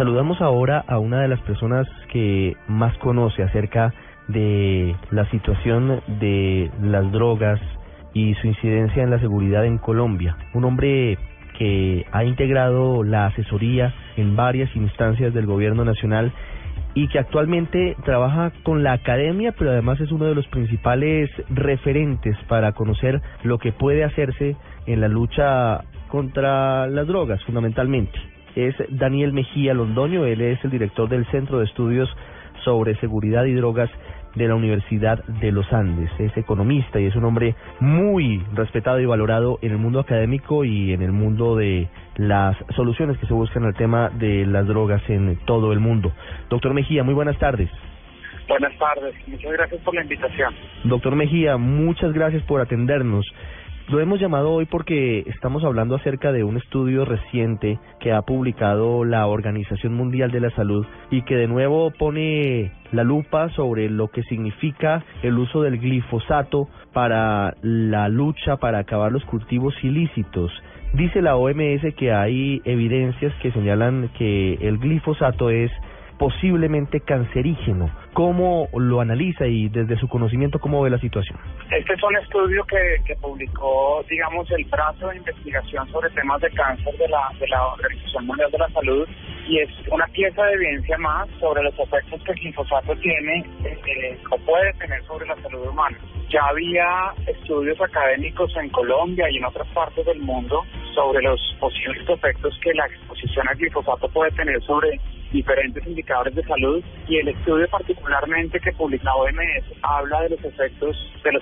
Saludamos ahora a una de las personas que más conoce acerca de la situación de las drogas y su incidencia en la seguridad en Colombia. Un hombre que ha integrado la asesoría en varias instancias del gobierno nacional y que actualmente trabaja con la academia, pero además es uno de los principales referentes para conocer lo que puede hacerse en la lucha contra las drogas, fundamentalmente. Es Daniel Mejía Londoño, él es el director del Centro de Estudios sobre Seguridad y Drogas de la Universidad de los Andes. Es economista y es un hombre muy respetado y valorado en el mundo académico y en el mundo de las soluciones que se buscan al tema de las drogas en todo el mundo. Doctor Mejía, muy buenas tardes. Buenas tardes, muchas gracias por la invitación. Doctor Mejía, muchas gracias por atendernos. Lo hemos llamado hoy porque estamos hablando acerca de un estudio reciente que ha publicado la Organización Mundial de la Salud y que de nuevo pone la lupa sobre lo que significa el uso del glifosato para la lucha para acabar los cultivos ilícitos. Dice la OMS que hay evidencias que señalan que el glifosato es posiblemente cancerígeno. ¿Cómo lo analiza y desde su conocimiento cómo ve la situación? Este es un estudio que, publicó, digamos, el brazo de investigación sobre temas de cáncer de la, de la Organización Mundial de la Salud y es una pieza de evidencia más sobre los efectos que el glifosato tiene eh, o puede tener sobre la salud humana. Ya había estudios académicos en Colombia y en otras partes del mundo sobre los posibles efectos que la exposición al glifosato puede tener sobre diferentes indicadores de salud y el estudio particularmente que publica OMS habla de los efectos, de los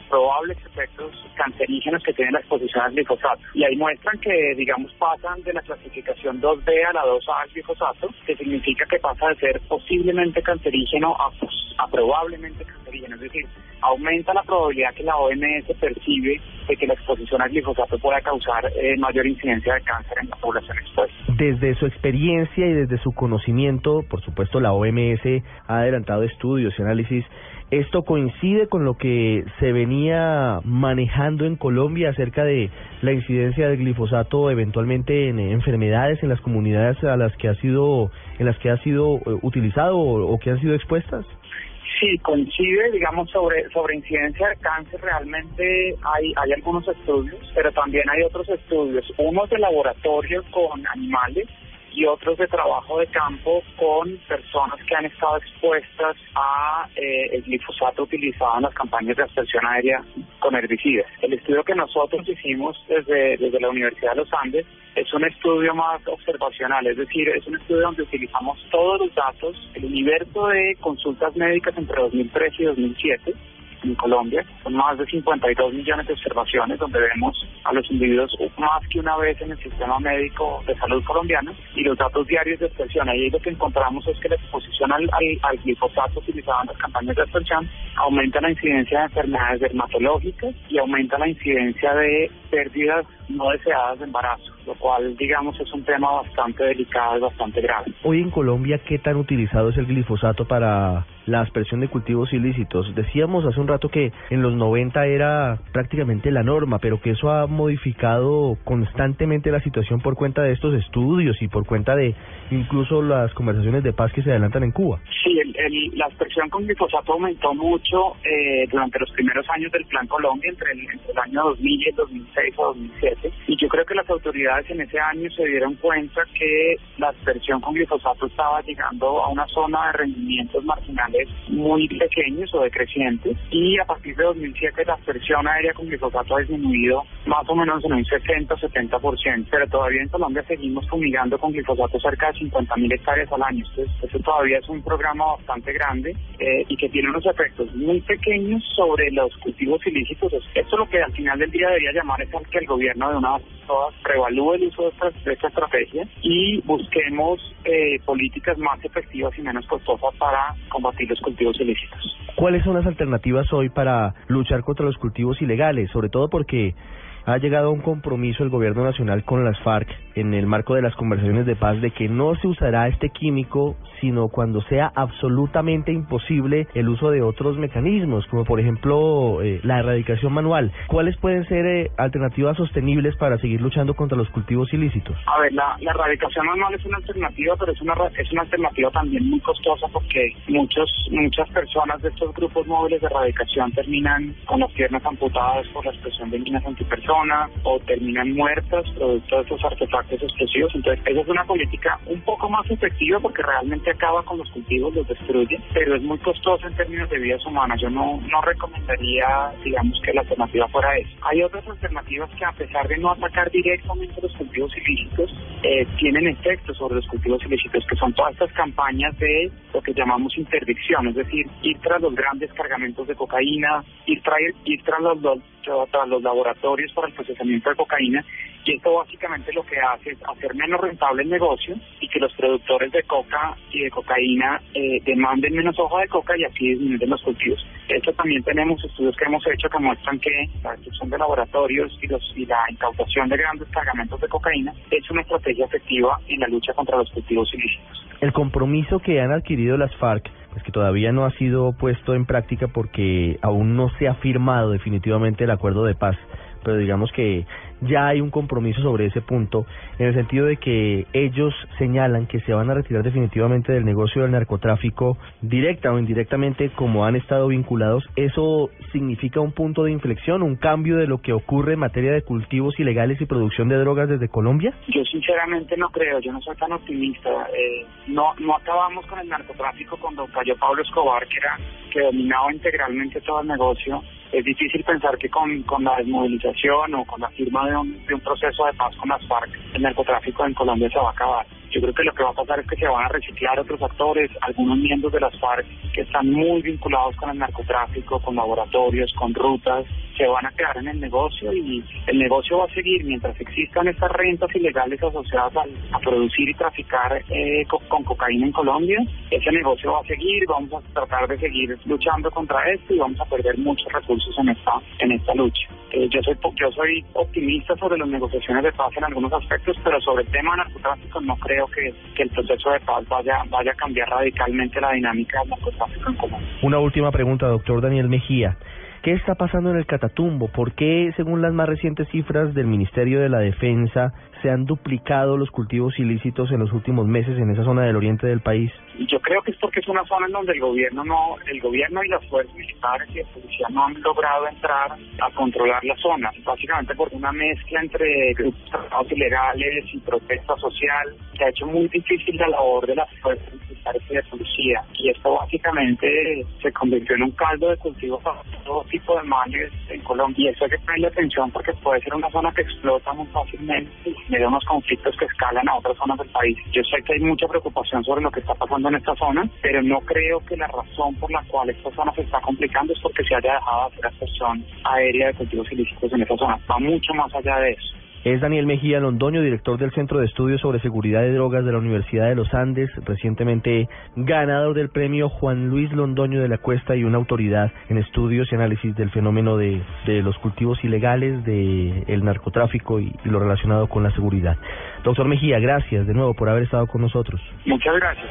cancerígenos que tiene la exposición al glifosato. Y ahí muestran que, digamos, pasan de la clasificación 2B a la 2A al glifosato, que significa que pasa de ser posiblemente cancerígeno a, a probablemente cancerígeno. Es decir, aumenta la probabilidad que la OMS percibe de que la exposición al glifosato pueda causar eh, mayor incidencia de cáncer en la población expuesta. Desde su experiencia y desde su conocimiento, por supuesto la OMS ha adelantado estudios y análisis. ¿Esto coincide con lo que se venía manejando en Colombia acerca de la incidencia del glifosato eventualmente en enfermedades en las comunidades a las que ha sido en las que ha sido eh, utilizado o que han sido expuestas? Sí, coincide, digamos, sobre, sobre incidencia de cáncer. Realmente hay, hay algunos estudios, pero también hay otros estudios, unos de laboratorio con animales y otros de trabajo de campo con personas que han estado expuestas a eh, el glifosato utilizado en las campañas de aspersión aérea con herbicidas. El estudio que nosotros hicimos desde, desde la Universidad de los Andes es un estudio más observacional, es decir, es un estudio donde utilizamos todos los datos, el universo de consultas médicas entre 2003 y 2007 en Colombia. Son más de 52 millones de observaciones donde vemos a los individuos más que una vez en el sistema médico de salud colombiano y los datos diarios de expresión. Ahí lo que encontramos es que la exposición al, al, glifosato utilizado en las campañas de expresión aumenta la incidencia de enfermedades dermatológicas y aumenta la incidencia de pérdidas no deseadas de embarazo, lo cual, digamos, es un tema bastante delicado y bastante grave. Hoy en Colombia, ¿qué tan utilizado es el glifosato para la aspersión de cultivos ilícitos? Decíamos hace un rato que en los 90 era prácticamente la norma, pero que eso ha modificado constantemente la situación por cuenta de estos estudios y por cuenta de incluso las conversaciones de paz que se adelantan en Cuba. Sí, el, la aspersión con glifosato aumentó mucho eh, durante los primeros años del Plan Colombia, entre el, entre el año 2000 y el 2006 o 2007 y yo creo que las autoridades en ese año se dieron cuenta que la aspersión con glifosato estaba llegando a una zona de rendimientos marginales muy pequeños o decrecientes y a partir de 2007 la aspersión aérea con glifosato ha disminuido más o menos en un 60-70%, pero todavía en Colombia seguimos fumigando con glifosato cerca de 50.000 hectáreas al año. Entonces, eso todavía es un programa bastante grande eh, y que tiene unos efectos muy pequeños sobre los cultivos ilícitos. Esto lo que al final del día debería llamar es que el gobierno de una vez todas el uso de esta, esta estrategia y busquemos eh, políticas más efectivas y menos costosas para combatir los cultivos ilícitos. ¿Cuáles son las alternativas hoy para luchar contra los cultivos ilegales? Sobre todo porque ha llegado a un compromiso el gobierno nacional con las FARC en el marco de las conversaciones de paz de que no se usará este químico sino cuando sea absolutamente imposible el uso de otros mecanismos, como por ejemplo eh, la erradicación manual. ¿Cuáles pueden ser eh, alternativas sostenibles para seguir luchando contra los cultivos ilícitos? A ver, la, erradicación manual es una alternativa, pero es una, es una alternativa también muy costosa porque muchos muchas personas de estos grupos móviles de erradicación terminan con las piernas amputadas por la expresión de minas o terminan muertas producto de estos artefactos explosivos. Entonces, esa es una política un poco más efectiva porque realmente acaba con los cultivos, los destruye, pero es muy costosa en términos de vidas humanas. Yo no, no recomendaría, digamos, que la alternativa fuera esa. Hay otras alternativas que a pesar de no atacar directamente los cultivos ilícitos, eh, tienen efectos sobre los cultivos ilícitos, que son todas estas campañas de lo que llamamos interdicción, es decir, ir tras los grandes cargamentos de cocaína, ir, traer, ir tras los, tras los laboratorios para el procesamiento de cocaína y esto básicamente lo que hace es hacer menos rentable el negocio y que los productores de coca y de cocaína eh, demanden menos hoja de coca y así disminuyen los cultivos. Esto también tenemos estudios que hemos hecho que muestran que la destrucción de laboratorios y, los, y la incautación de grandes cargamentos de cocaína es una estrategia efectiva en la lucha contra los cultivos ilícitos. El compromiso que han adquirido las FARC pues que todavía no ha sido puesto en práctica porque aún no se ha firmado definitivamente el acuerdo de paz, pero digamos que ya hay un compromiso sobre ese punto, en el sentido de que ellos señalan que se van a retirar definitivamente del negocio del narcotráfico, directa o indirectamente, como han estado vinculados. ¿Eso significa un punto de inflexión, un cambio de lo que ocurre en materia de cultivos ilegales y producción de drogas desde Colombia? Yo sinceramente no creo, yo no soy tan optimista. Eh, no, no acabamos con el narcotráfico cuando cayó Pablo Escobar, que, era, que dominaba integralmente todo el negocio es difícil pensar que con, con la desmovilización o con la firma de un, de un proceso de paz con las FARC, el narcotráfico en Colombia se va a acabar. Yo creo que lo que va a pasar es que se van a reciclar otros actores, algunos miembros de las FARC que están muy vinculados con el narcotráfico, con laboratorios, con rutas, se van a quedar en el negocio y el negocio va a seguir mientras existan estas rentas ilegales asociadas a, producir y traficar eh, con, cocaína en Colombia. Ese negocio va a seguir, vamos a tratar de seguir luchando contra esto y vamos a perder muchos recursos en esta en esta lucha. Eh, yo soy yo soy optimista sobre las negociaciones de paz en algunos aspectos, pero sobre el tema narcotráfico no creo que, que el proceso de paz vaya vaya a cambiar radicalmente la dinámica del narcotráfico en Colombia. Una última pregunta, doctor Daniel Mejía. ¿Qué está pasando en el Catatumbo? ¿Por qué, según las más recientes cifras del Ministerio de la Defensa, se han duplicado los cultivos ilícitos en los últimos meses en esa zona del oriente del país? Yo creo que es porque es una zona en donde el gobierno no, el gobierno y las fuerzas militares y la policía no han logrado entrar a controlar la zona, básicamente por una mezcla entre grupos ilegales y protesta social que ha hecho muy difícil la labor de las fuerzas militares y de policía. Y esto básicamente se convirtió en un caldo de cultivo para todo tipo de males en Colombia. Y eso hay que ponerle atención porque puede ser una zona que explota muy fácilmente y de unos conflictos que escalan a otras zonas del país. Yo sé que hay mucha preocupación sobre lo que está pasando en esta zona, pero no creo que la razón por la cual esta zona se está complicando es porque se haya dejado de hacer aspersión aérea de cultivos ilícitos en esta zona. Va mucho más allá de eso. Es Daniel Mejía Londoño, director del Centro de Estudios sobre Seguridad de Drogas de la Universidad de los Andes, recientemente ganador del premio Juan Luis Londoño de la Cuesta y una autoridad en estudios y análisis del fenómeno de, de los cultivos ilegales, de el narcotráfico y, y lo relacionado con la seguridad. Doctor Mejía, gracias de nuevo por haber estado con nosotros. Muchas gracias.